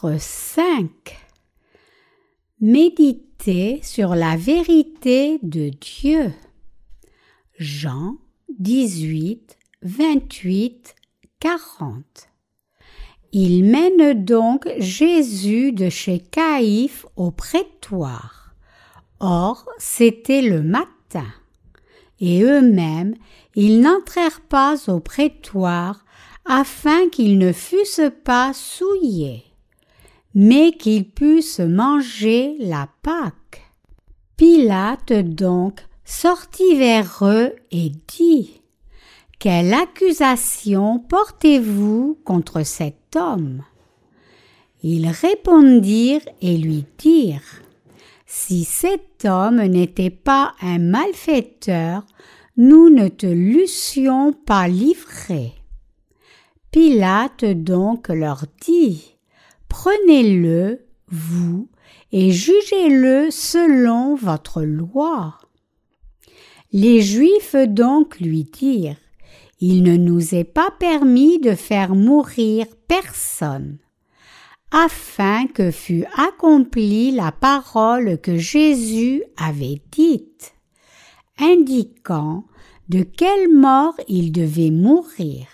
Chapitre 5 Méditer sur la vérité de Dieu. Jean 18, 28, 40. Il mène donc Jésus de chez Caïphe au prétoire. Or, c'était le matin. Et eux-mêmes, ils n'entrèrent pas au prétoire afin qu'ils ne fussent pas souillés, mais qu'ils pussent manger la Pâque. Pilate donc sortit vers eux et dit Quelle accusation portez-vous contre cet homme? Ils répondirent et lui dirent Si cet homme n'était pas un malfaiteur, nous ne te l'eussions pas livré. Pilate donc leur dit Prenez-le, vous, et jugez-le selon votre loi. Les Juifs donc lui dirent Il ne nous est pas permis de faire mourir personne, afin que fût accomplie la parole que Jésus avait dite, indiquant de quelle mort il devait mourir.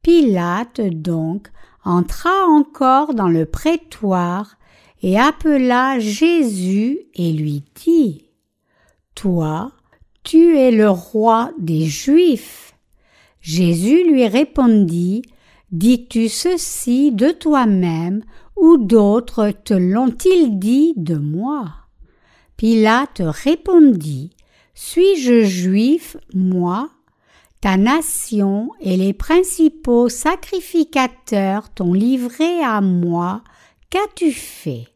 Pilate donc entra encore dans le prétoire et appela Jésus et lui dit Toi, tu es le roi des Juifs. Jésus lui répondit Dis-tu ceci de toi-même ou d'autres te l'ont-ils dit de moi Pilate répondit Suis-je juif, moi ta nation et les principaux sacrificateurs t'ont livré à moi, qu'as-tu fait?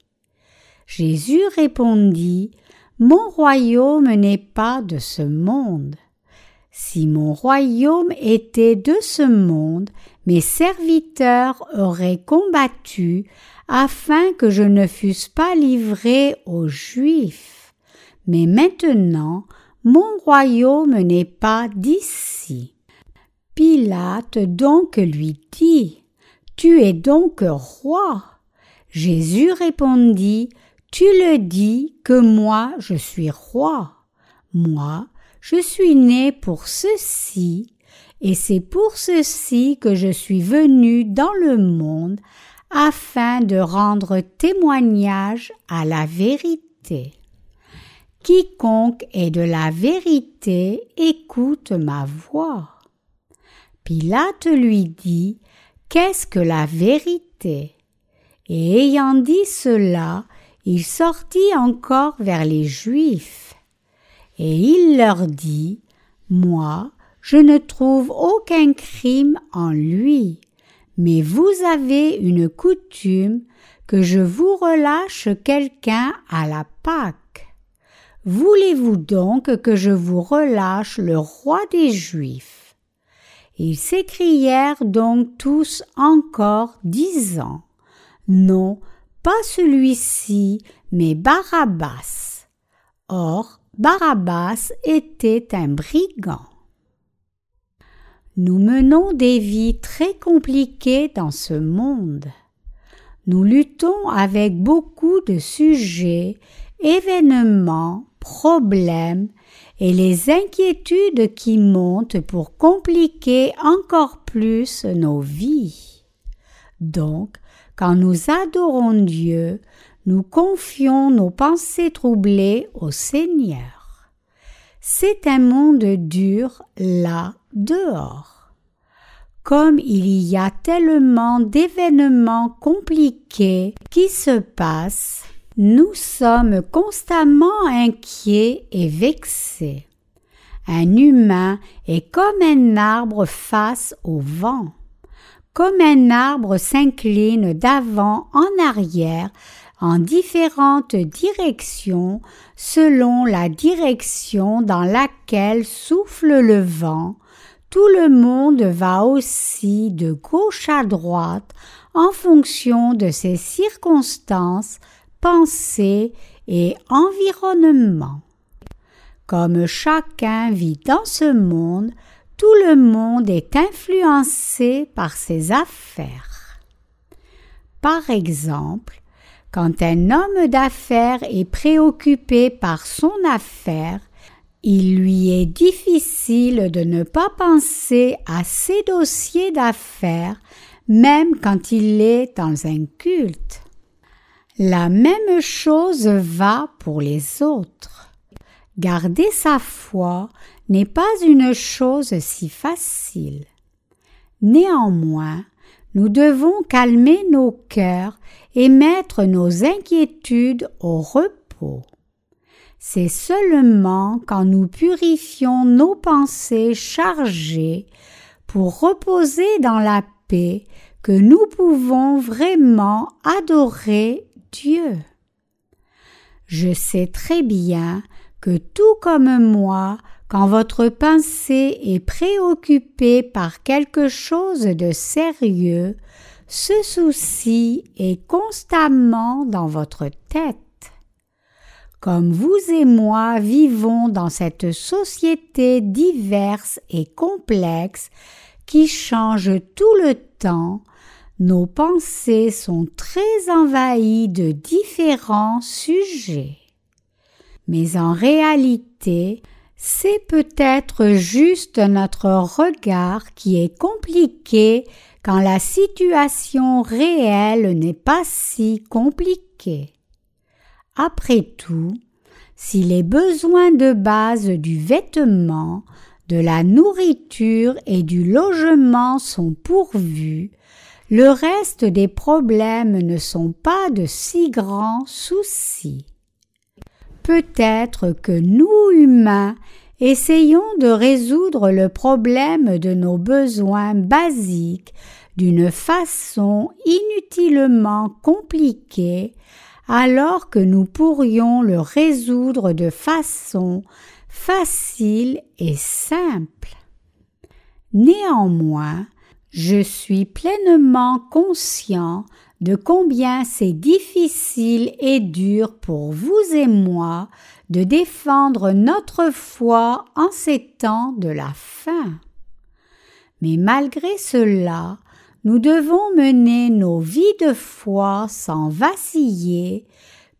Jésus répondit, Mon royaume n'est pas de ce monde. Si mon royaume était de ce monde, mes serviteurs auraient combattu afin que je ne fusse pas livré aux Juifs. Mais maintenant, mon royaume n'est pas d'ici. Pilate donc lui dit, Tu es donc roi. Jésus répondit, Tu le dis que moi je suis roi. Moi, je suis né pour ceci, et c'est pour ceci que je suis venu dans le monde, afin de rendre témoignage à la vérité. Quiconque est de la vérité écoute ma voix. Pilate lui dit Qu'est-ce que la vérité? Et ayant dit cela, il sortit encore vers les Juifs. Et il leur dit Moi, je ne trouve aucun crime en lui, mais vous avez une coutume que je vous relâche quelqu'un à la Pâque. Voulez-vous donc que je vous relâche le roi des Juifs? Ils s'écrièrent donc tous encore disant Non, pas celui-ci, mais Barabbas. Or, Barabbas était un brigand. Nous menons des vies très compliquées dans ce monde. Nous luttons avec beaucoup de sujets, événements, problèmes et les inquiétudes qui montent pour compliquer encore plus nos vies. Donc, quand nous adorons Dieu, nous confions nos pensées troublées au Seigneur. C'est un monde dur là dehors. Comme il y a tellement d'événements compliqués qui se passent, nous sommes constamment inquiets et vexés. Un humain est comme un arbre face au vent. Comme un arbre s'incline d'avant en arrière en différentes directions selon la direction dans laquelle souffle le vent, tout le monde va aussi de gauche à droite en fonction de ses circonstances pensée et environnement. Comme chacun vit dans ce monde, tout le monde est influencé par ses affaires. Par exemple, quand un homme d'affaires est préoccupé par son affaire, il lui est difficile de ne pas penser à ses dossiers d'affaires même quand il est dans un culte. La même chose va pour les autres. Garder sa foi n'est pas une chose si facile. Néanmoins, nous devons calmer nos cœurs et mettre nos inquiétudes au repos. C'est seulement quand nous purifions nos pensées chargées pour reposer dans la paix que nous pouvons vraiment adorer Dieu. Je sais très bien que tout comme moi, quand votre pensée est préoccupée par quelque chose de sérieux, ce souci est constamment dans votre tête. Comme vous et moi vivons dans cette société diverse et complexe qui change tout le temps, nos pensées sont très envahies de différents sujets. Mais en réalité, c'est peut-être juste notre regard qui est compliqué quand la situation réelle n'est pas si compliquée. Après tout, si les besoins de base du vêtement, de la nourriture et du logement sont pourvus, le reste des problèmes ne sont pas de si grands soucis. Peut-être que nous humains essayons de résoudre le problème de nos besoins basiques d'une façon inutilement compliquée alors que nous pourrions le résoudre de façon facile et simple. Néanmoins, je suis pleinement conscient de combien c'est difficile et dur pour vous et moi de défendre notre foi en ces temps de la fin. Mais malgré cela, nous devons mener nos vies de foi sans vaciller,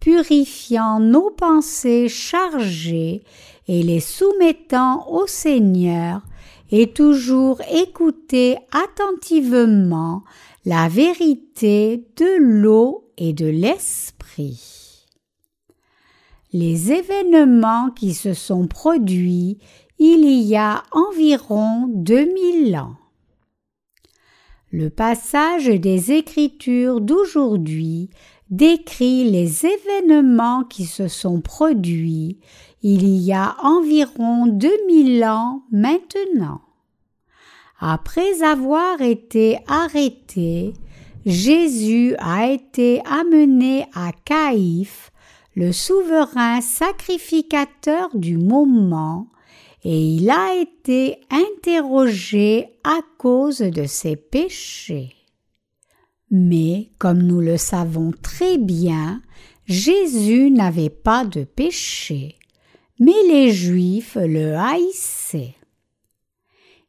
purifiant nos pensées chargées et les soumettant au Seigneur, et toujours écouter attentivement la vérité de l'eau et de l'esprit. Les événements qui se sont produits il y a environ deux mille ans. Le passage des Écritures d'aujourd'hui décrit les événements qui se sont produits il y a environ deux mille ans maintenant. Après avoir été arrêté, Jésus a été amené à Caïphe, le souverain sacrificateur du moment, et il a été interrogé à cause de ses péchés. Mais, comme nous le savons très bien, Jésus n'avait pas de péché, mais les Juifs le haïssaient.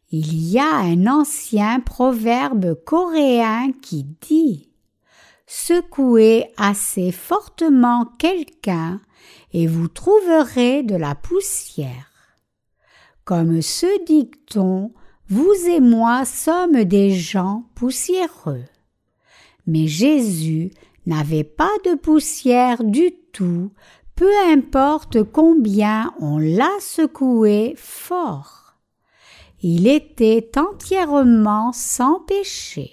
Il y a un ancien proverbe coréen qui dit Secouez assez fortement quelqu'un et vous trouverez de la poussière. Comme ce dicton, vous et moi sommes des gens poussiéreux. Mais Jésus n'avait pas de poussière du tout, peu importe combien on l'a secoué fort. Il était entièrement sans péché.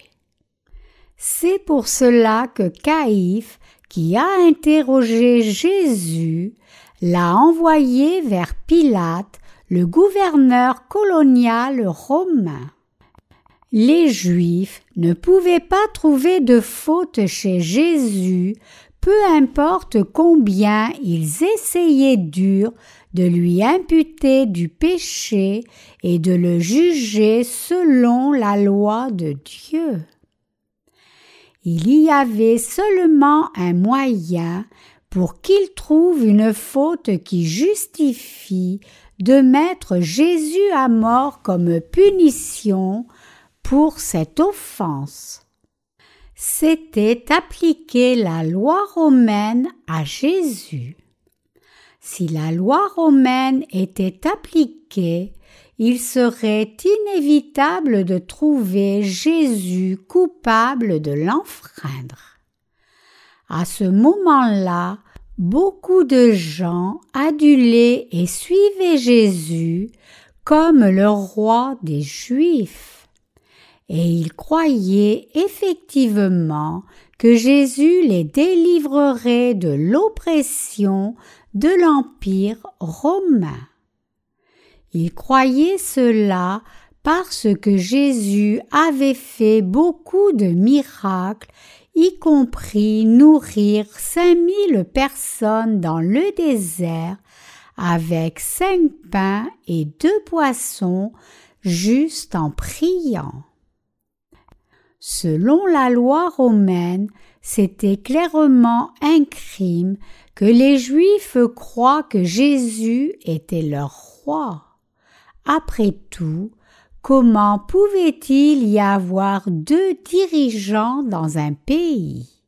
C'est pour cela que Caïphe, qui a interrogé Jésus, l'a envoyé vers Pilate le gouverneur colonial romain. Les Juifs ne pouvaient pas trouver de faute chez Jésus, peu importe combien ils essayaient dur de lui imputer du péché et de le juger selon la loi de Dieu. Il y avait seulement un moyen pour qu'il trouve une faute qui justifie de mettre Jésus à mort comme punition pour cette offense. c'était appliquer la loi romaine à Jésus. Si la loi romaine était appliquée, il serait inévitable de trouver Jésus coupable de l'enfreindre. À ce moment-là, beaucoup de gens adulaient et suivaient Jésus comme le roi des Juifs. Et ils croyaient effectivement que Jésus les délivrerait de l'oppression de l'Empire romain. Ils croyaient cela parce que Jésus avait fait beaucoup de miracles, y compris nourrir cinq mille personnes dans le désert avec cinq pains et deux poissons juste en priant. Selon la loi romaine, c'était clairement un crime que les Juifs croient que Jésus était leur roi. Après tout, comment pouvait-il y avoir deux dirigeants dans un pays?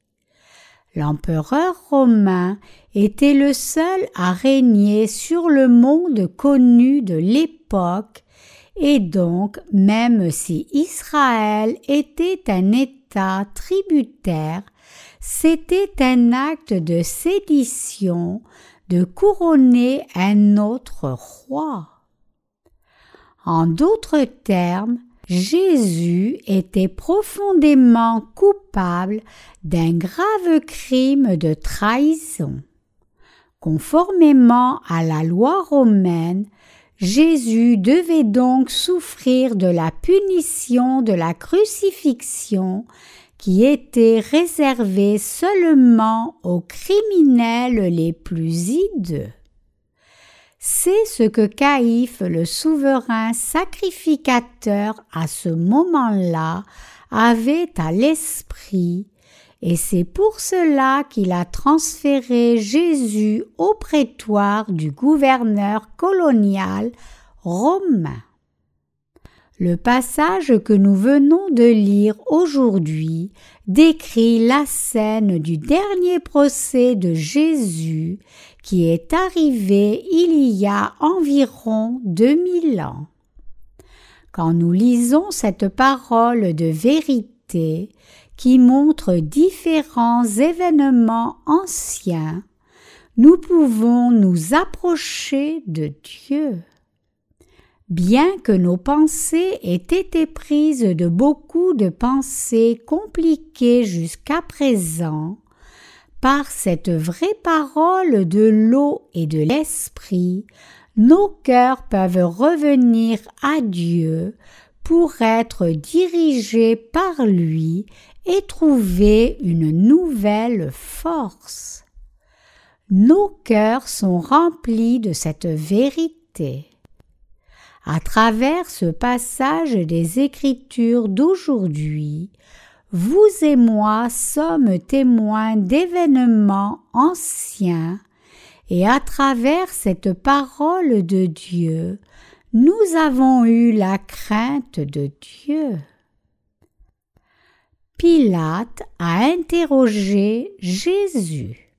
L'empereur romain était le seul à régner sur le monde connu de l'époque et donc même si Israël était un État tributaire, c'était un acte de sédition de couronner un autre roi. En d'autres termes, Jésus était profondément coupable d'un grave crime de trahison. Conformément à la loi romaine, Jésus devait donc souffrir de la punition de la crucifixion qui était réservée seulement aux criminels les plus hideux. C'est ce que Caïphe, le souverain sacrificateur à ce moment-là, avait à l'esprit, et c'est pour cela qu'il a transféré Jésus au prétoire du gouverneur colonial romain. Le passage que nous venons de lire aujourd'hui décrit la scène du dernier procès de Jésus qui est arrivé il y a environ 2000 ans. Quand nous lisons cette parole de vérité qui montre différents événements anciens, nous pouvons nous approcher de Dieu. Bien que nos pensées aient été prises de beaucoup de pensées compliquées jusqu'à présent, par cette vraie parole de l'eau et de l'esprit, nos cœurs peuvent revenir à Dieu pour être dirigés par lui et trouver une nouvelle force. Nos cœurs sont remplis de cette vérité. À travers ce passage des Écritures d'aujourd'hui, vous et moi sommes témoins d'événements anciens, et à travers cette parole de Dieu, nous avons eu la crainte de Dieu. Pilate a interrogé Jésus.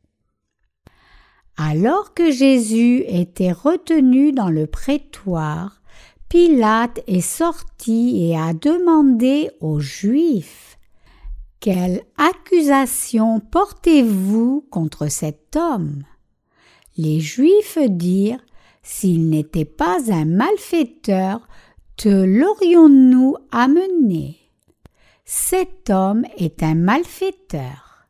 Alors que Jésus était retenu dans le prétoire, Pilate est sorti et a demandé aux Juifs Quelle accusation portez-vous contre cet homme? Les Juifs dirent S'il n'était pas un malfaiteur, te l'aurions-nous amené? Cet homme est un malfaiteur.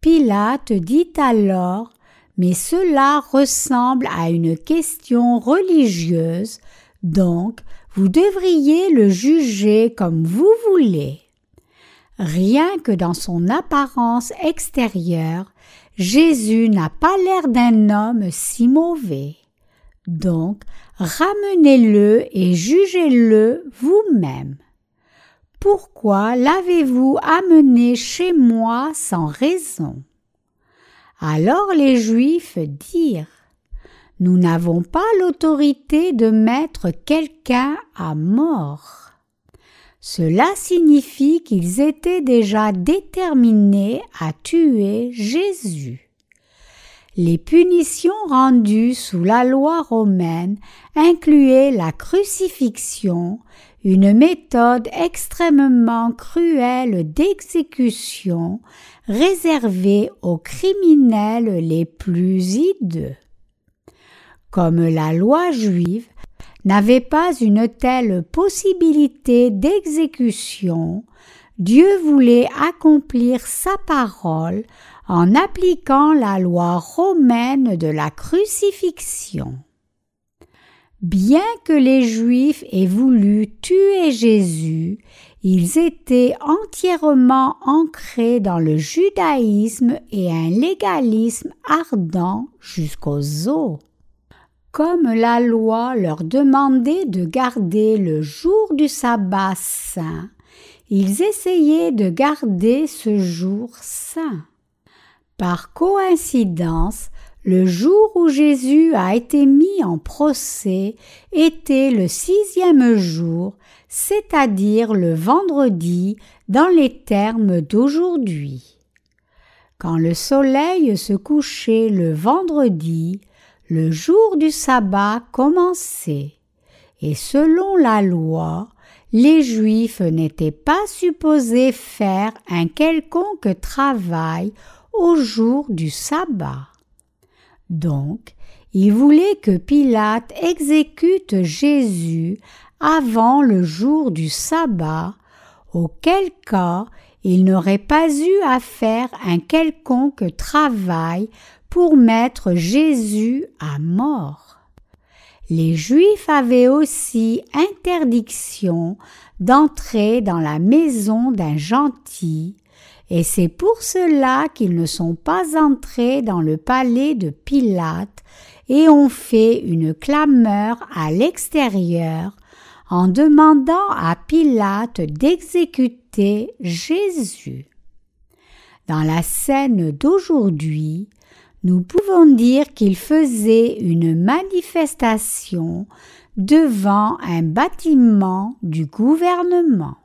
Pilate dit alors Mais cela ressemble à une question religieuse donc, vous devriez le juger comme vous voulez. Rien que dans son apparence extérieure, Jésus n'a pas l'air d'un homme si mauvais. Donc, ramenez-le et jugez-le vous-même. Pourquoi l'avez-vous amené chez moi sans raison? Alors les Juifs dirent nous n'avons pas l'autorité de mettre quelqu'un à mort. Cela signifie qu'ils étaient déjà déterminés à tuer Jésus. Les punitions rendues sous la loi romaine incluaient la crucifixion, une méthode extrêmement cruelle d'exécution réservée aux criminels les plus hideux. Comme la loi juive n'avait pas une telle possibilité d'exécution, Dieu voulait accomplir sa parole en appliquant la loi romaine de la crucifixion. Bien que les Juifs aient voulu tuer Jésus, ils étaient entièrement ancrés dans le judaïsme et un légalisme ardent jusqu'aux os. Comme la loi leur demandait de garder le jour du sabbat saint, ils essayaient de garder ce jour saint. Par coïncidence, le jour où Jésus a été mis en procès était le sixième jour, c'est-à-dire le vendredi dans les termes d'aujourd'hui. Quand le soleil se couchait le vendredi, le jour du sabbat commençait, et selon la loi, les Juifs n'étaient pas supposés faire un quelconque travail au jour du sabbat. Donc, il voulait que Pilate exécute Jésus avant le jour du sabbat, auquel cas il n'aurait pas eu à faire un quelconque travail pour mettre Jésus à mort. Les Juifs avaient aussi interdiction d'entrer dans la maison d'un gentil, et c'est pour cela qu'ils ne sont pas entrés dans le palais de Pilate et ont fait une clameur à l'extérieur en demandant à Pilate d'exécuter Jésus. Dans la scène d'aujourd'hui, nous pouvons dire qu'ils faisaient une manifestation devant un bâtiment du gouvernement.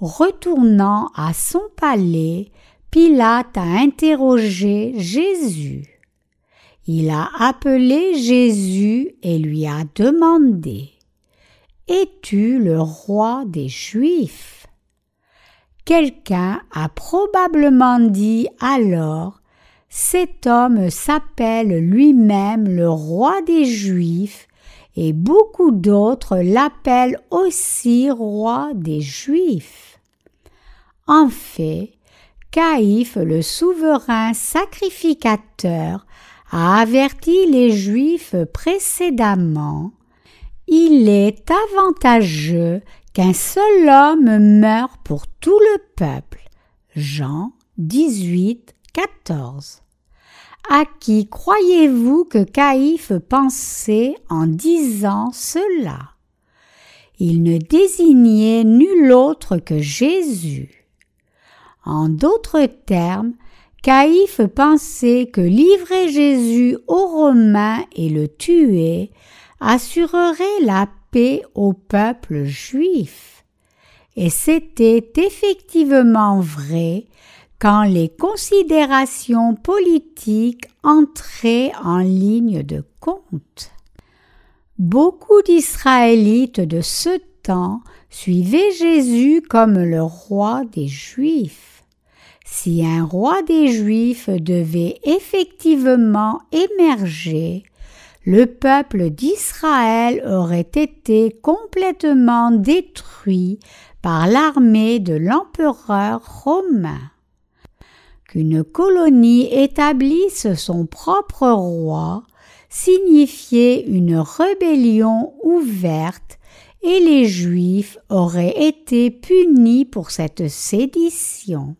Retournant à son palais, Pilate a interrogé Jésus. Il a appelé Jésus et lui a demandé Es-tu le roi des Juifs? Quelqu'un a probablement dit alors Cet homme s'appelle lui-même le roi des Juifs et beaucoup d'autres l'appellent aussi roi des Juifs. En fait, Caïphe, le souverain sacrificateur, a averti les Juifs précédemment. Il est avantageux qu'un seul homme meure pour tout le peuple. Jean 18, 14. À qui croyez-vous que Caïphe pensait en disant cela? Il ne désignait nul autre que Jésus. En d'autres termes, Caïphe pensait que livrer Jésus aux Romains et le tuer assurerait la paix au peuple juif. Et c'était effectivement vrai quand les considérations politiques entraient en ligne de compte. Beaucoup d'Israélites de ce temps suivaient Jésus comme le roi des Juifs. Si un roi des Juifs devait effectivement émerger, le peuple d'Israël aurait été complètement détruit par l'armée de l'empereur romain qu'une colonie établisse son propre roi signifiait une rébellion ouverte et les Juifs auraient été punis pour cette sédition.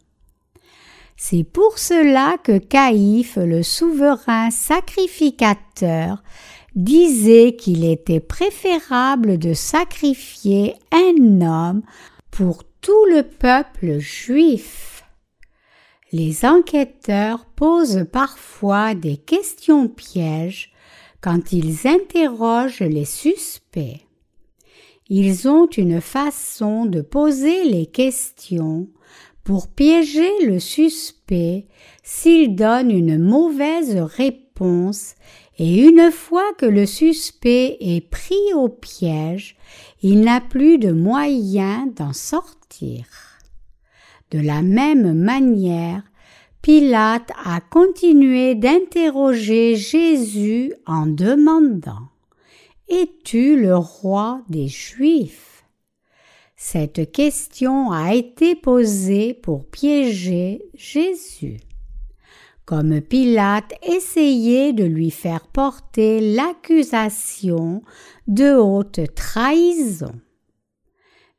C'est pour cela que Caïphe, le souverain sacrificateur, disait qu'il était préférable de sacrifier un homme pour tout le peuple juif. Les enquêteurs posent parfois des questions pièges quand ils interrogent les suspects. Ils ont une façon de poser les questions pour piéger le suspect s'il donne une mauvaise réponse et une fois que le suspect est pris au piège, il n'a plus de moyen d'en sortir. De la même manière, Pilate a continué d'interroger Jésus en demandant Es-tu le roi des Juifs? Cette question a été posée pour piéger Jésus. Comme Pilate essayait de lui faire porter l'accusation de haute trahison.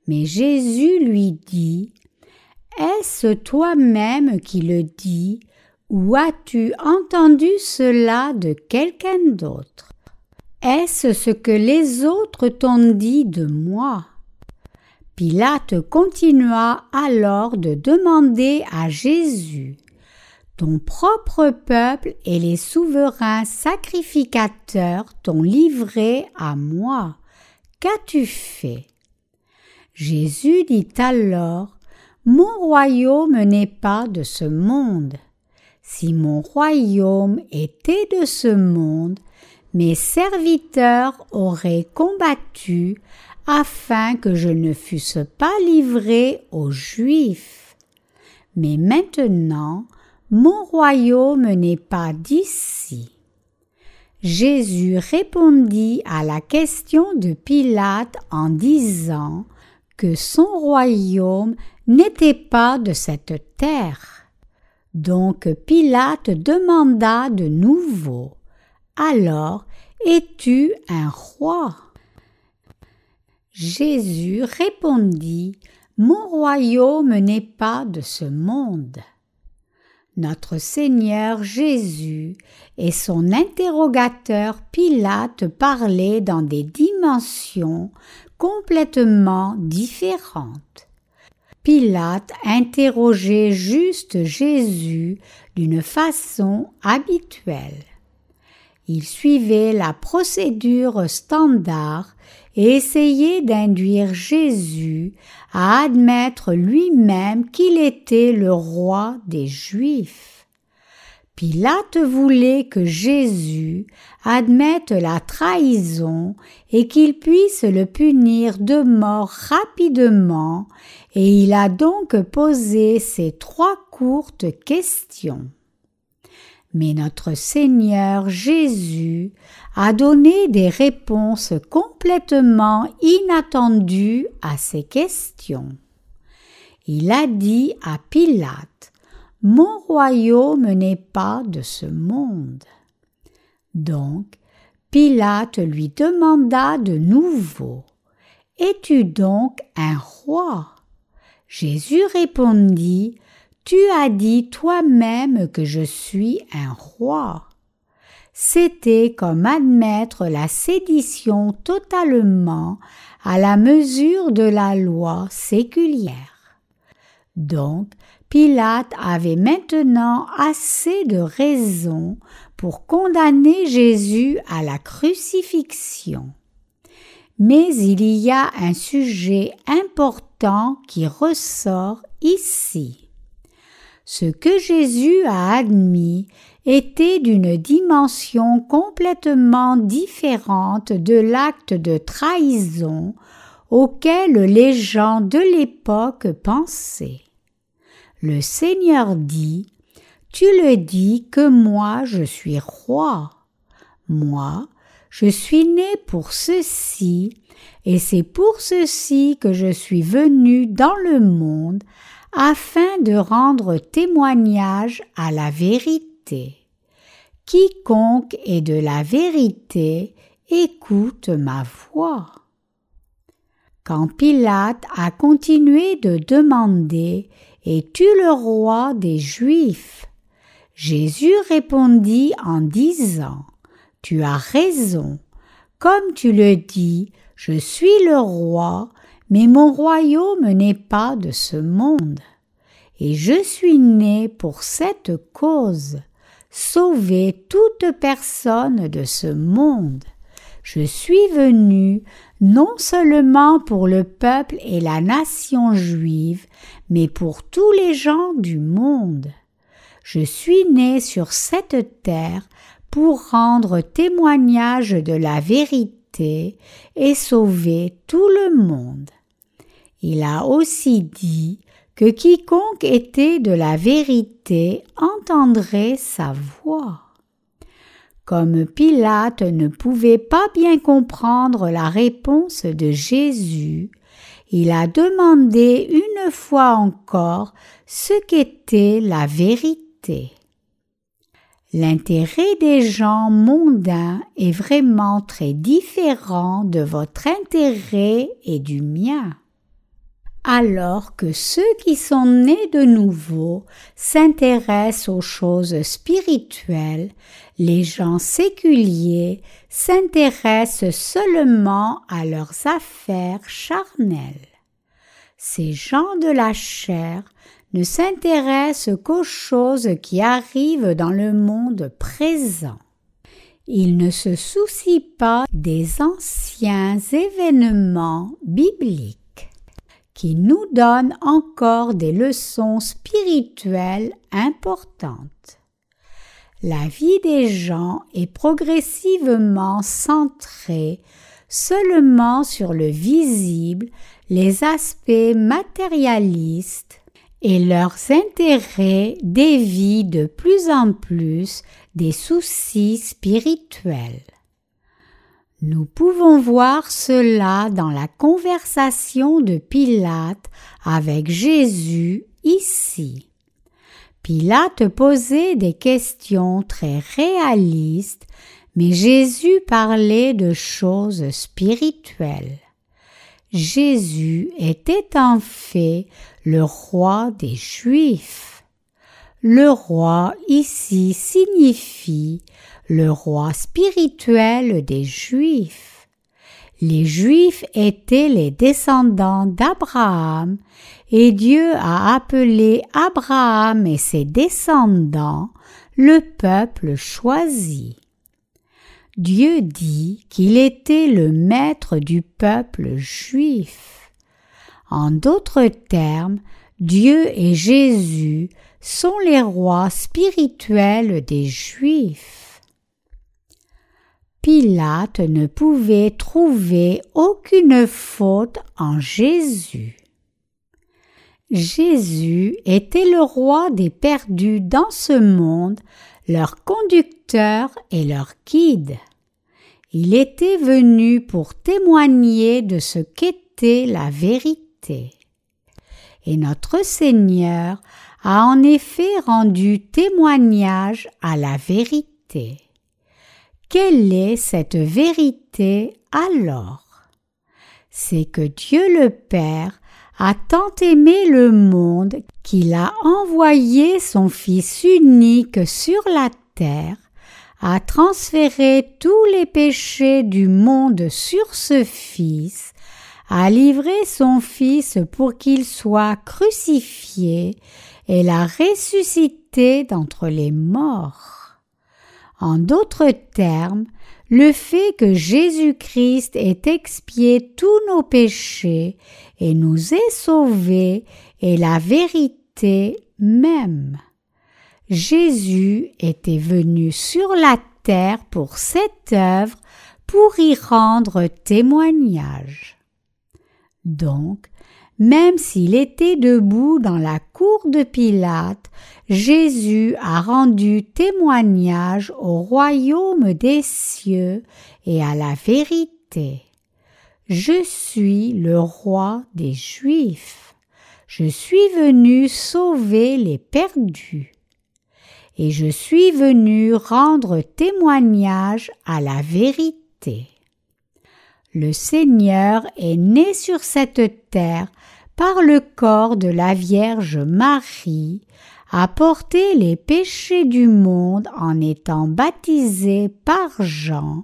Mais Jésus lui dit est-ce toi-même qui le dis ou as-tu entendu cela de quelqu'un d'autre? Est-ce ce que les autres t'ont dit de moi? Pilate continua alors de demander à Jésus Ton propre peuple et les souverains sacrificateurs t'ont livré à moi. Qu'as-tu fait? Jésus dit alors mon royaume n'est pas de ce monde. Si mon royaume était de ce monde, mes serviteurs auraient combattu afin que je ne fusse pas livré aux Juifs. Mais maintenant, mon royaume n'est pas d'ici. Jésus répondit à la question de Pilate en disant que son royaume n'était pas de cette terre. Donc Pilate demanda de nouveau Alors, es-tu un roi? Jésus répondit Mon royaume n'est pas de ce monde. Notre Seigneur Jésus et son interrogateur Pilate parlaient dans des dimensions complètement différentes. Pilate interrogeait juste Jésus d'une façon habituelle. Il suivait la procédure standard et essayait d'induire Jésus à admettre lui-même qu'il était le roi des Juifs. Pilate voulait que Jésus admette la trahison et qu'il puisse le punir de mort rapidement, et il a donc posé ces trois courtes questions. Mais notre Seigneur Jésus a donné des réponses complètement inattendues à ces questions. Il a dit à Pilate mon royaume n'est pas de ce monde. Donc Pilate lui demanda de nouveau. Es-tu donc un roi? Jésus répondit. Tu as dit toi-même que je suis un roi. C'était comme admettre la sédition totalement à la mesure de la loi séculière. Donc Pilate avait maintenant assez de raisons pour condamner Jésus à la crucifixion. Mais il y a un sujet important qui ressort ici. Ce que Jésus a admis était d'une dimension complètement différente de l'acte de trahison auquel les gens de l'époque pensaient. Le Seigneur dit Tu le dis que moi je suis roi. Moi, je suis né pour ceci, et c'est pour ceci que je suis venu dans le monde, afin de rendre témoignage à la vérité. Quiconque est de la vérité écoute ma voix. Quand Pilate a continué de demander es-tu le roi des Juifs? Jésus répondit en disant Tu as raison. Comme tu le dis, je suis le roi, mais mon royaume n'est pas de ce monde. Et je suis né pour cette cause, sauver toute personne de ce monde. Je suis venu non seulement pour le peuple et la nation juive, mais pour tous les gens du monde. Je suis né sur cette terre pour rendre témoignage de la vérité et sauver tout le monde. Il a aussi dit que quiconque était de la vérité entendrait sa voix. Comme Pilate ne pouvait pas bien comprendre la réponse de Jésus, il a demandé une fois encore ce qu'était la vérité. L'intérêt des gens mondains est vraiment très différent de votre intérêt et du mien alors que ceux qui sont nés de nouveau s'intéressent aux choses spirituelles, les gens séculiers s'intéressent seulement à leurs affaires charnelles. Ces gens de la chair ne s'intéressent qu'aux choses qui arrivent dans le monde présent. Ils ne se soucient pas des anciens événements bibliques qui nous donne encore des leçons spirituelles importantes. La vie des gens est progressivement centrée seulement sur le visible, les aspects matérialistes, et leurs intérêts dévient de plus en plus des soucis spirituels. Nous pouvons voir cela dans la conversation de Pilate avec Jésus ici. Pilate posait des questions très réalistes, mais Jésus parlait de choses spirituelles. Jésus était en fait le roi des Juifs. Le roi ici signifie le roi spirituel des Juifs. Les Juifs étaient les descendants d'Abraham et Dieu a appelé Abraham et ses descendants le peuple choisi. Dieu dit qu'il était le maître du peuple juif. En d'autres termes, Dieu et Jésus sont les rois spirituels des Juifs. Pilate ne pouvait trouver aucune faute en Jésus. Jésus était le roi des perdus dans ce monde, leur conducteur et leur guide. Il était venu pour témoigner de ce qu'était la vérité. Et notre Seigneur a en effet rendu témoignage à la vérité. Quelle est cette vérité alors? C'est que Dieu le Père a tant aimé le monde qu'il a envoyé son Fils unique sur la terre, a transféré tous les péchés du monde sur ce Fils, a livré son Fils pour qu'il soit crucifié et l'a ressuscité d'entre les morts. En d'autres termes, le fait que Jésus-Christ ait expié tous nos péchés et nous ait sauvés est la vérité même. Jésus était venu sur la terre pour cette œuvre pour y rendre témoignage. Donc, même s'il était debout dans la cour de Pilate, Jésus a rendu témoignage au royaume des cieux et à la vérité. Je suis le roi des Juifs. Je suis venu sauver les perdus. Et je suis venu rendre témoignage à la vérité. Le Seigneur est né sur cette terre par le corps de la Vierge Marie, a porté les péchés du monde en étant baptisé par Jean,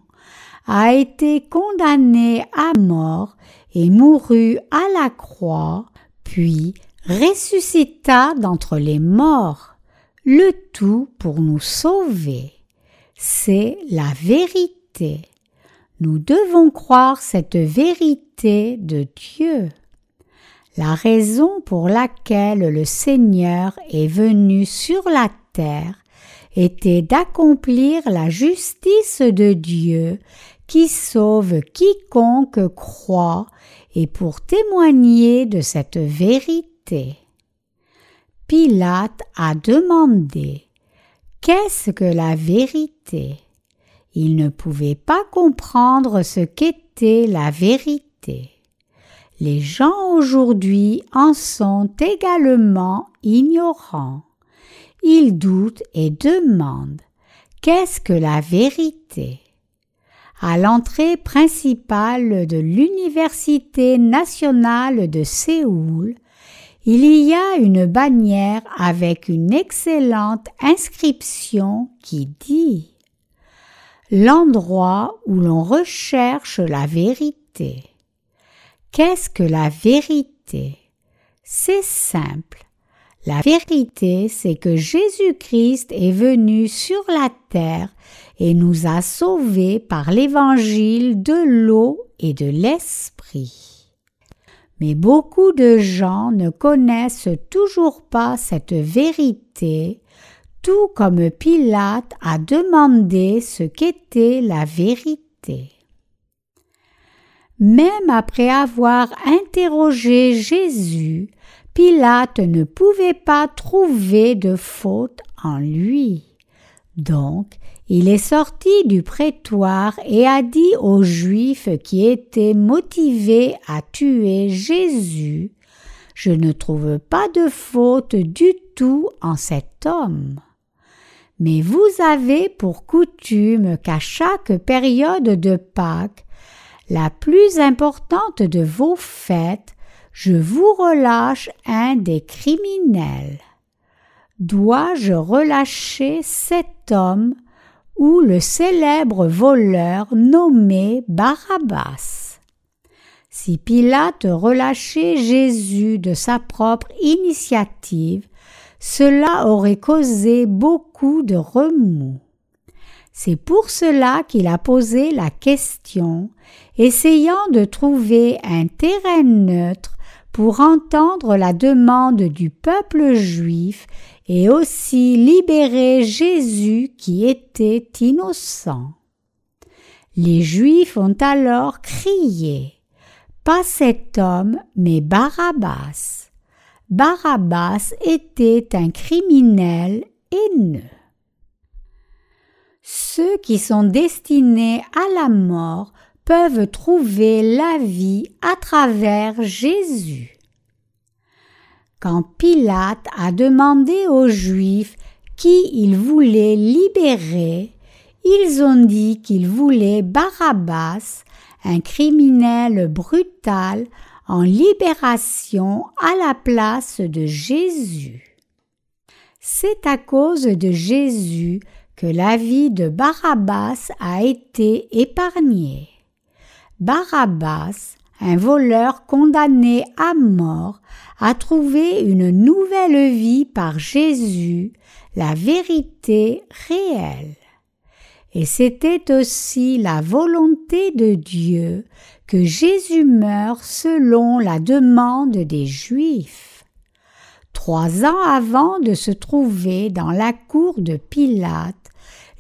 a été condamné à mort et mourut à la croix, puis ressuscita d'entre les morts, le tout pour nous sauver. C'est la vérité. nous devons croire cette vérité de Dieu. La raison pour laquelle le Seigneur est venu sur la terre était d'accomplir la justice de Dieu qui sauve quiconque croit et pour témoigner de cette vérité. Pilate a demandé Qu'est-ce que la vérité? Il ne pouvait pas comprendre ce qu'était la vérité. Les gens aujourd'hui en sont également ignorants. Ils doutent et demandent Qu'est-ce que la vérité? À l'entrée principale de l'Université nationale de Séoul, il y a une bannière avec une excellente inscription qui dit L'endroit où l'on recherche la vérité. Qu'est-ce que la vérité? C'est simple. La vérité, c'est que Jésus-Christ est venu sur la terre et nous a sauvés par l'évangile de l'eau et de l'esprit. Mais beaucoup de gens ne connaissent toujours pas cette vérité, tout comme Pilate a demandé ce qu'était la vérité. Même après avoir interrogé Jésus, Pilate ne pouvait pas trouver de faute en lui. Donc, il est sorti du prétoire et a dit aux Juifs qui étaient motivés à tuer Jésus, Je ne trouve pas de faute du tout en cet homme. Mais vous avez pour coutume qu'à chaque période de Pâques, la plus importante de vos fêtes, je vous relâche un des criminels. Dois-je relâcher cet homme ou le célèbre voleur nommé Barabbas? Si Pilate relâchait Jésus de sa propre initiative, cela aurait causé beaucoup de remous. C'est pour cela qu'il a posé la question, essayant de trouver un terrain neutre pour entendre la demande du peuple juif et aussi libérer Jésus qui était innocent. Les Juifs ont alors crié Pas cet homme, mais Barabbas. Barabbas était un criminel haineux. Ceux qui sont destinés à la mort peuvent trouver la vie à travers Jésus. Quand Pilate a demandé aux Juifs qui il voulait libérer, ils ont dit qu'ils voulaient Barabbas, un criminel brutal, en libération à la place de Jésus. C'est à cause de Jésus que la vie de Barabbas a été épargnée. Barabbas, un voleur condamné à mort, a trouvé une nouvelle vie par Jésus, la vérité réelle. Et c'était aussi la volonté de Dieu que Jésus meure selon la demande des Juifs. Trois ans avant de se trouver dans la cour de Pilate,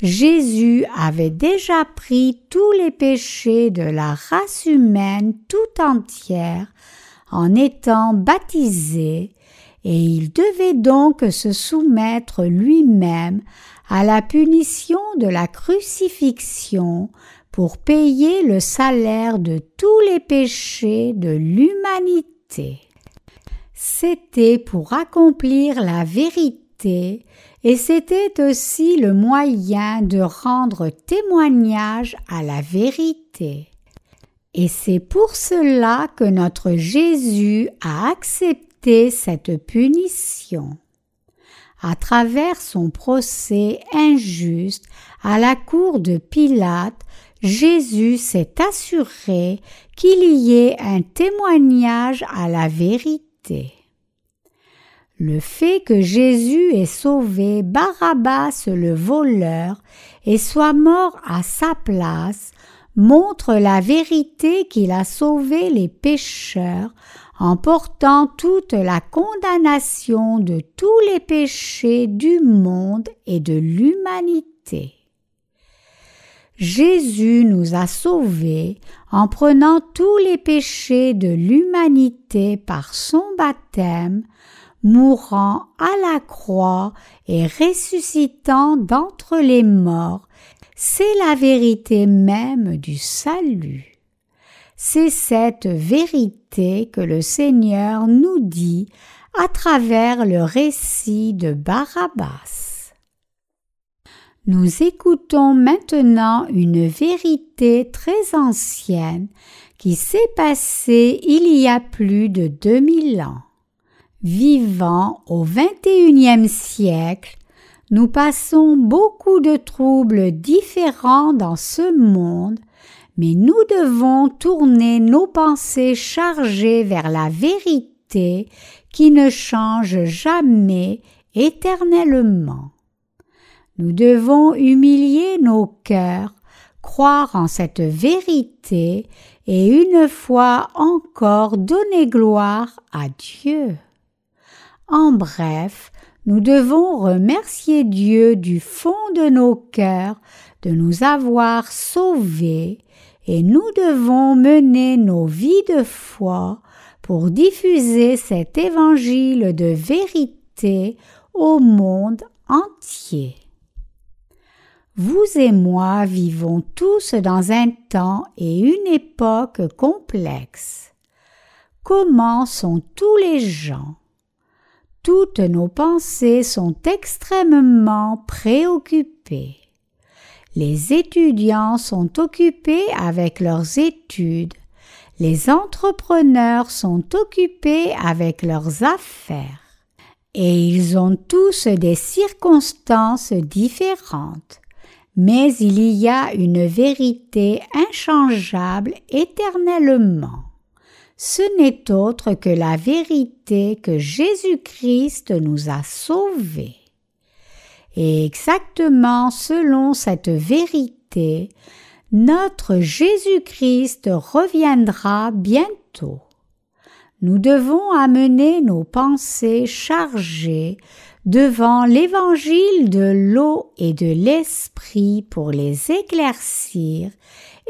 Jésus avait déjà pris tous les péchés de la race humaine tout entière en étant baptisé, et il devait donc se soumettre lui-même à la punition de la crucifixion pour payer le salaire de tous les péchés de l'humanité. C'était pour accomplir la vérité et c'était aussi le moyen de rendre témoignage à la vérité. Et c'est pour cela que notre Jésus a accepté cette punition. À travers son procès injuste à la cour de Pilate, Jésus s'est assuré qu'il y ait un témoignage à la vérité. Le fait que Jésus ait sauvé Barabbas le voleur et soit mort à sa place montre la vérité qu'il a sauvé les pécheurs en portant toute la condamnation de tous les péchés du monde et de l'humanité. Jésus nous a sauvés en prenant tous les péchés de l'humanité par son baptême, mourant à la croix et ressuscitant d'entre les morts. C'est la vérité même du salut. C'est cette vérité que le Seigneur nous dit à travers le récit de Barabbas. Nous écoutons maintenant une vérité très ancienne qui s'est passée il y a plus de 2000 ans. Vivant au XXIe siècle, nous passons beaucoup de troubles différents dans ce monde mais nous devons tourner nos pensées chargées vers la vérité qui ne change jamais éternellement. Nous devons humilier nos cœurs, croire en cette vérité et une fois encore donner gloire à Dieu. En bref, nous devons remercier Dieu du fond de nos cœurs de nous avoir sauvés et nous devons mener nos vies de foi pour diffuser cet évangile de vérité au monde entier. Vous et moi vivons tous dans un temps et une époque complexes. Comment sont tous les gens? Toutes nos pensées sont extrêmement préoccupées. Les étudiants sont occupés avec leurs études. Les entrepreneurs sont occupés avec leurs affaires. Et ils ont tous des circonstances différentes. Mais il y a une vérité inchangeable éternellement. Ce n'est autre que la vérité que Jésus-Christ nous a sauvés. Et exactement selon cette vérité, notre Jésus-Christ reviendra bientôt. Nous devons amener nos pensées chargées devant l'évangile de l'eau et de l'esprit pour les éclaircir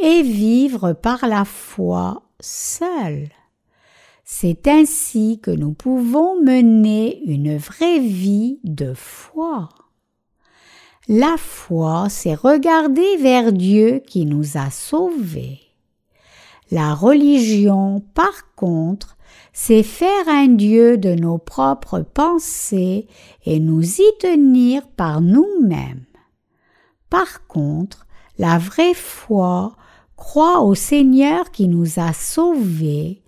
et vivre par la foi seuls. C'est ainsi que nous pouvons mener une vraie vie de foi. La foi, c'est regarder vers Dieu qui nous a sauvés. La religion, par contre, c'est faire un Dieu de nos propres pensées et nous y tenir par nous-mêmes. Par contre, la vraie foi croit au Seigneur qui nous a sauvés,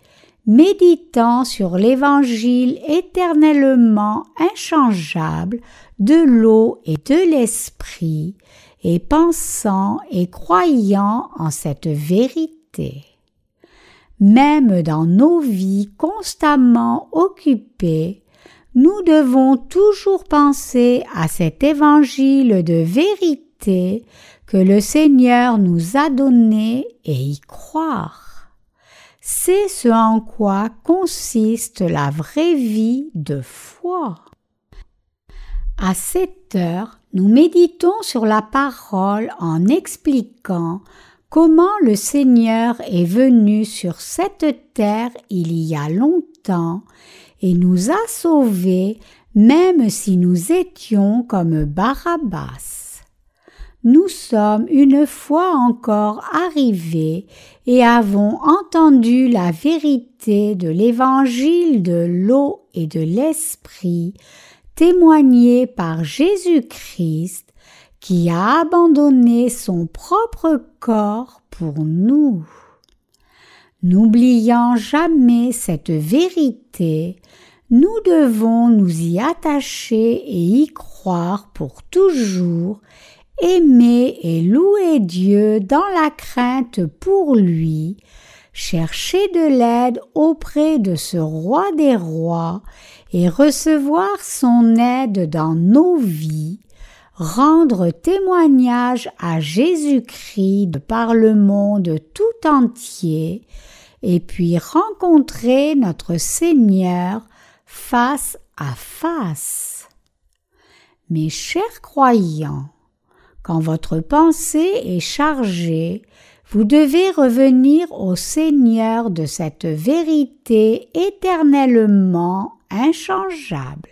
méditant sur l'Évangile éternellement inchangeable de l'eau et de l'esprit, et pensant et croyant en cette vérité. Même dans nos vies constamment occupées, nous devons toujours penser à cet évangile de vérité que le Seigneur nous a donné et y croire. C'est ce en quoi consiste la vraie vie de foi. À cette heure, nous méditons sur la parole en expliquant comment le Seigneur est venu sur cette terre il y a longtemps et nous a sauvés même si nous étions comme Barabbas. Nous sommes une fois encore arrivés et avons entendu la vérité de l'évangile de l'eau et de l'esprit témoigné par Jésus-Christ qui a abandonné son propre corps pour nous. N'oubliant jamais cette vérité, nous devons nous y attacher et y croire pour toujours, aimer et louer Dieu dans la crainte pour lui, chercher de l'aide auprès de ce roi des rois et recevoir son aide dans nos vies, rendre témoignage à Jésus-Christ par le monde tout entier, et puis rencontrer notre Seigneur face à face. Mes chers croyants, quand votre pensée est chargée, vous devez revenir au Seigneur de cette vérité éternellement inchangeable.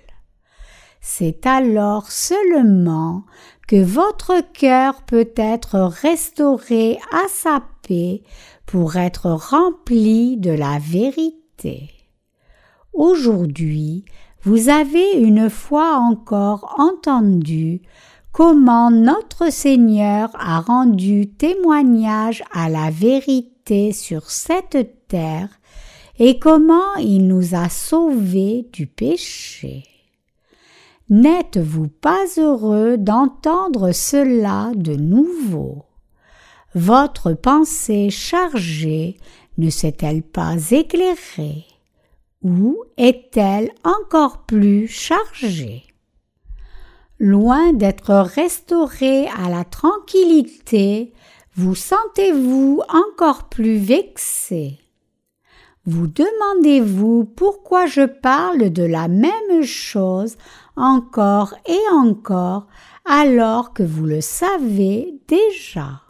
C'est alors seulement que votre cœur peut être restauré à sa paix pour être rempli de la vérité. Aujourd'hui, vous avez une fois encore entendu comment notre Seigneur a rendu témoignage à la vérité sur cette terre et comment il nous a sauvés du péché. N'êtes-vous pas heureux d'entendre cela de nouveau? Votre pensée chargée ne s'est-elle pas éclairée? Ou est-elle encore plus chargée? Loin d'être restauré à la tranquillité, vous sentez-vous encore plus vexé vous demandez-vous pourquoi je parle de la même chose encore et encore alors que vous le savez déjà.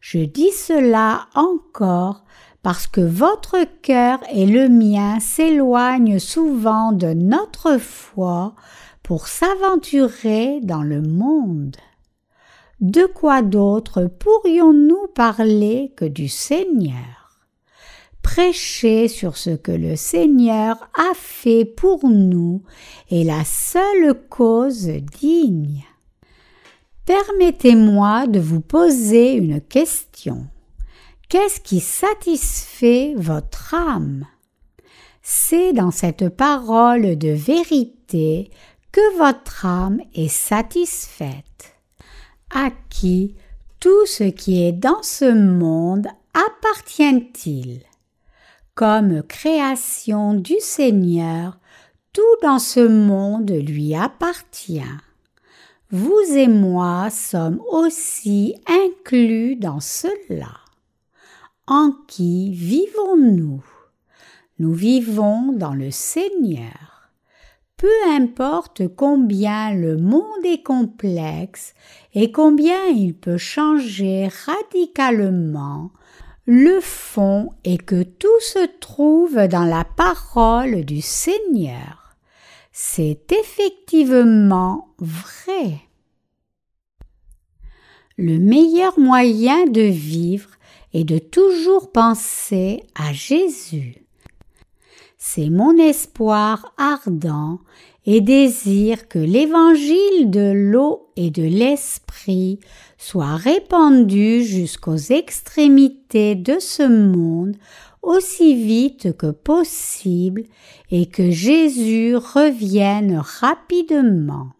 Je dis cela encore parce que votre cœur et le mien s'éloignent souvent de notre foi pour s'aventurer dans le monde. De quoi d'autre pourrions-nous parler que du Seigneur? Prêcher sur ce que le Seigneur a fait pour nous est la seule cause digne. Permettez-moi de vous poser une question. Qu'est-ce qui satisfait votre âme? C'est dans cette parole de vérité que votre âme est satisfaite. À qui tout ce qui est dans ce monde appartient-il? Comme création du Seigneur, tout dans ce monde lui appartient. Vous et moi sommes aussi inclus dans cela. En qui vivons-nous? Nous vivons dans le Seigneur. Peu importe combien le monde est complexe et combien il peut changer radicalement, le fond est que tout se trouve dans la parole du Seigneur. C'est effectivement vrai. Le meilleur moyen de vivre est de toujours penser à Jésus. C'est mon espoir ardent et désir que l'évangile de l'eau et de l'esprit soit répandu jusqu'aux extrémités de ce monde aussi vite que possible et que Jésus revienne rapidement.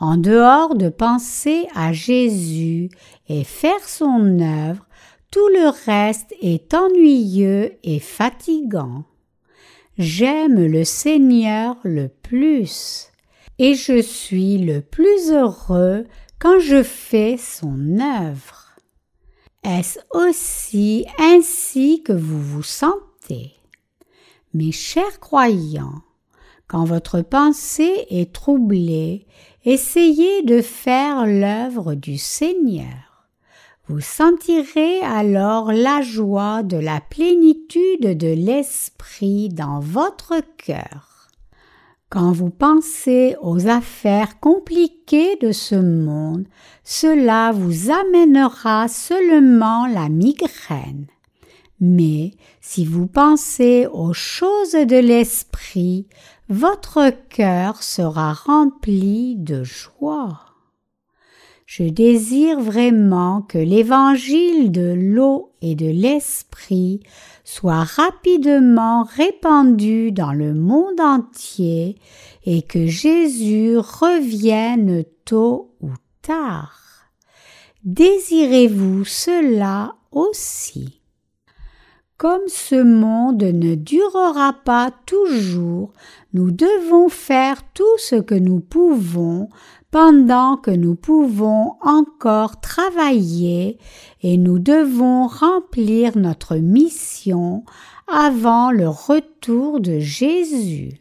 En dehors de penser à Jésus et faire son œuvre, tout le reste est ennuyeux et fatigant. J'aime le Seigneur le plus, et je suis le plus heureux quand je fais son œuvre. Est-ce aussi ainsi que vous vous sentez? Mes chers croyants, quand votre pensée est troublée, essayez de faire l'œuvre du Seigneur. Vous sentirez alors la joie de la plénitude de l'Esprit dans votre cœur. Quand vous pensez aux affaires compliquées de ce monde, cela vous amènera seulement la migraine. Mais si vous pensez aux choses de l'esprit, votre cœur sera rempli de joie. Je désire vraiment que l'évangile de l'eau et de l'esprit soit rapidement répandu dans le monde entier et que Jésus revienne tôt ou tard. Désirez-vous cela aussi? comme ce monde ne durera pas toujours, nous devons faire tout ce que nous pouvons pendant que nous pouvons encore travailler et nous devons remplir notre mission avant le retour de Jésus.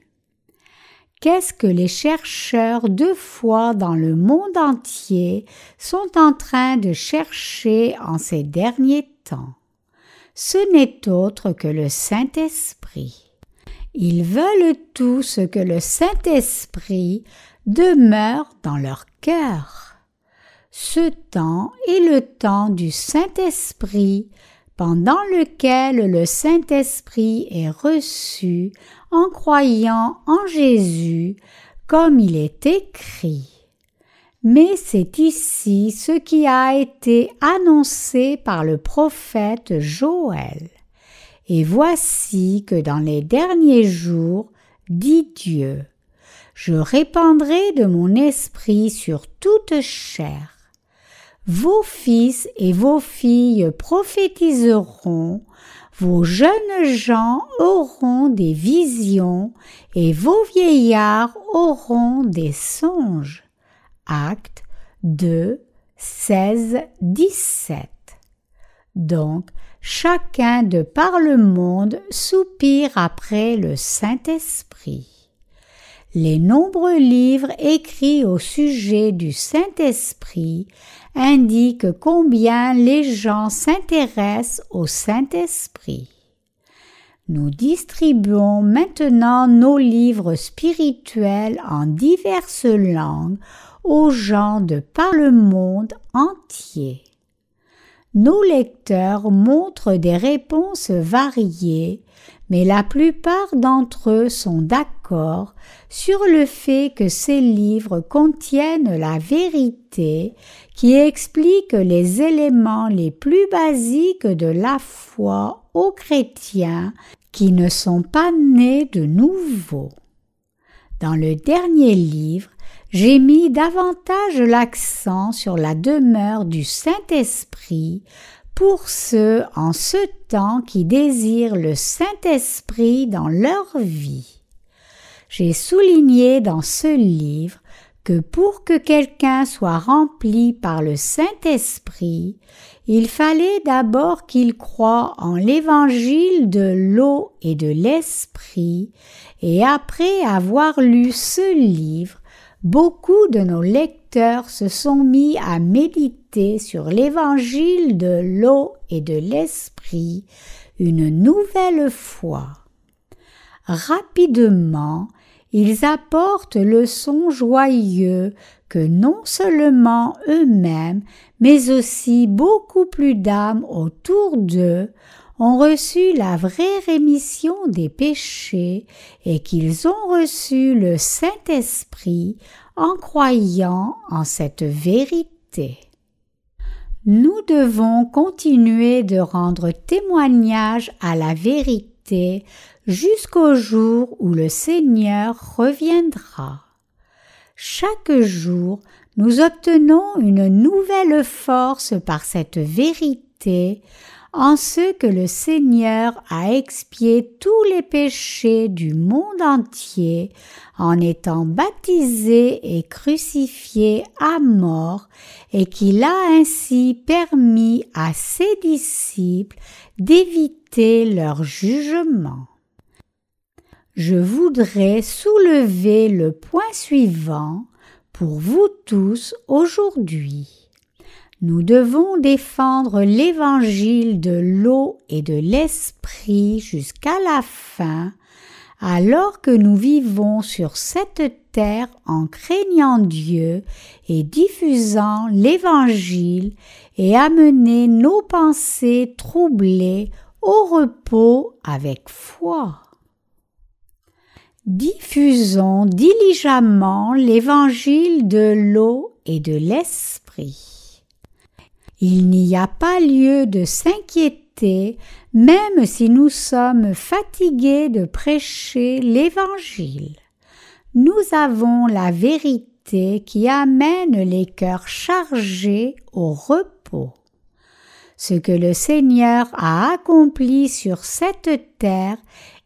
Qu'est-ce que les chercheurs de foi dans le monde entier sont en train de chercher en ces derniers temps? Ce n'est autre que le Saint-Esprit. Ils veulent tous que le Saint-Esprit demeure dans leur cœur. Ce temps est le temps du Saint-Esprit pendant lequel le Saint-Esprit est reçu en croyant en Jésus, comme il est écrit. Mais c'est ici ce qui a été annoncé par le prophète Joël. Et voici que dans les derniers jours, dit Dieu, je répandrai de mon esprit sur toute chair. Vos fils et vos filles prophétiseront, vos jeunes gens auront des visions et vos vieillards auront des songes. Acte 2, 16, 17. Donc, chacun de par le monde soupire après le Saint-Esprit. Les nombreux livres écrits au sujet du Saint-Esprit indiquent combien les gens s'intéressent au Saint-Esprit. Nous distribuons maintenant nos livres spirituels en diverses langues aux gens de par le monde entier. Nos lecteurs montrent des réponses variées, mais la plupart d'entre eux sont d'accord sur le fait que ces livres contiennent la vérité qui explique les éléments les plus basiques de la foi aux chrétiens qui ne sont pas nés de nouveau. Dans le dernier livre, j'ai mis davantage l'accent sur la demeure du Saint-Esprit pour ceux en ce temps qui désirent le Saint-Esprit dans leur vie. J'ai souligné dans ce livre que pour que quelqu'un soit rempli par le Saint-Esprit, il fallait d'abord qu'il croie en l'évangile de l'eau et de l'esprit, et après avoir lu ce livre, beaucoup de nos lecteurs se sont mis à méditer sur l'évangile de l'eau et de l'esprit une nouvelle fois. Rapidement, ils apportent le son joyeux que non seulement eux-mêmes, mais aussi beaucoup plus d'âmes autour d'eux ont reçu la vraie rémission des péchés et qu'ils ont reçu le Saint-Esprit en croyant en cette vérité. Nous devons continuer de rendre témoignage à la vérité jusqu'au jour où le Seigneur reviendra. Chaque jour, nous obtenons une nouvelle force par cette vérité en ce que le Seigneur a expié tous les péchés du monde entier en étant baptisé et crucifié à mort et qu'il a ainsi permis à ses disciples d'éviter leur jugement. Je voudrais soulever le point suivant pour vous tous aujourd'hui. Nous devons défendre l'évangile de l'eau et de l'esprit jusqu'à la fin, alors que nous vivons sur cette terre en craignant Dieu et diffusant l'évangile et amener nos pensées troublées au repos avec foi. Diffusons diligemment l'évangile de l'eau et de l'esprit. Il n'y a pas lieu de s'inquiéter même si nous sommes fatigués de prêcher l'Évangile. Nous avons la vérité qui amène les cœurs chargés au repos. ce que le Seigneur a accompli sur cette terre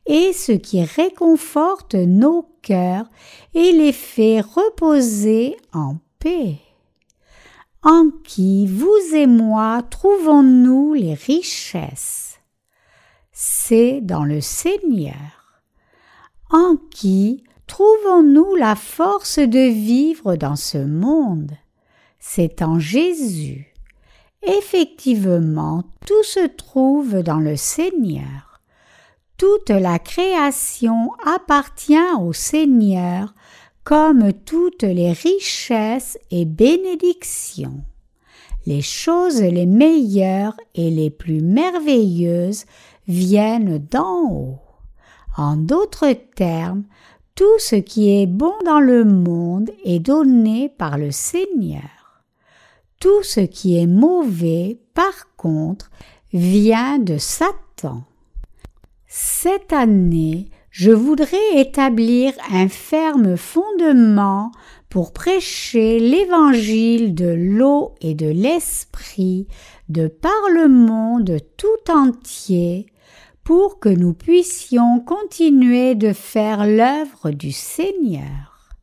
et ce qui réconforte nos cœurs et les fait reposer en paix. En qui vous et moi trouvons-nous les richesses? C'est dans le Seigneur. En qui trouvons-nous la force de vivre dans ce monde? C'est en Jésus. Effectivement, tout se trouve dans le Seigneur. Toute la création appartient au Seigneur comme toutes les richesses et bénédictions. Les choses les meilleures et les plus merveilleuses viennent d'en haut. En d'autres termes, tout ce qui est bon dans le monde est donné par le Seigneur. Tout ce qui est mauvais, par contre, vient de Satan. Cette année, je voudrais établir un ferme fondement pour prêcher l'évangile de l'eau et de l'esprit de par le monde tout entier pour que nous puissions continuer de faire l'œuvre du Seigneur.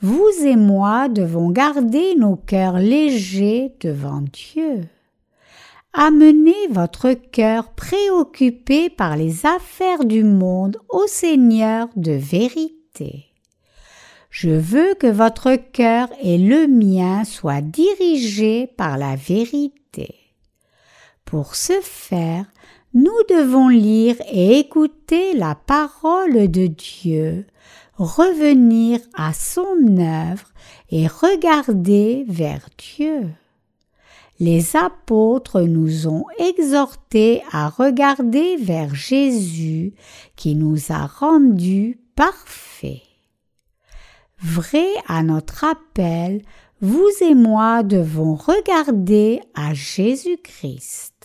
Vous et moi devons garder nos cœurs légers devant Dieu. Amenez votre cœur préoccupé par les affaires du monde au Seigneur de vérité. Je veux que votre cœur et le mien soient dirigés par la vérité. Pour ce faire, nous devons lire et écouter la parole de Dieu, revenir à son œuvre et regarder vers Dieu. Les apôtres nous ont exhortés à regarder vers Jésus qui nous a rendus parfaits. Vrai à notre appel, vous et moi devons regarder à Jésus-Christ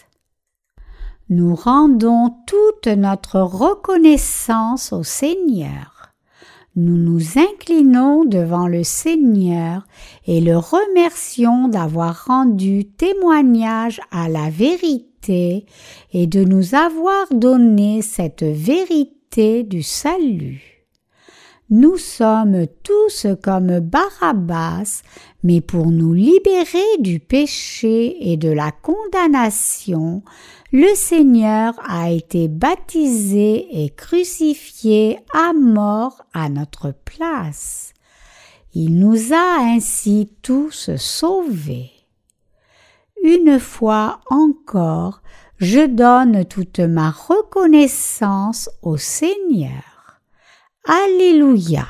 nous rendons toute notre reconnaissance au Seigneur. Nous nous inclinons devant le Seigneur et le remercions d'avoir rendu témoignage à la vérité et de nous avoir donné cette vérité du salut. Nous sommes tous comme Barabbas, mais pour nous libérer du péché et de la condamnation, le Seigneur a été baptisé et crucifié à mort à notre place. Il nous a ainsi tous sauvés. Une fois encore, je donne toute ma reconnaissance au Seigneur. Alléluia.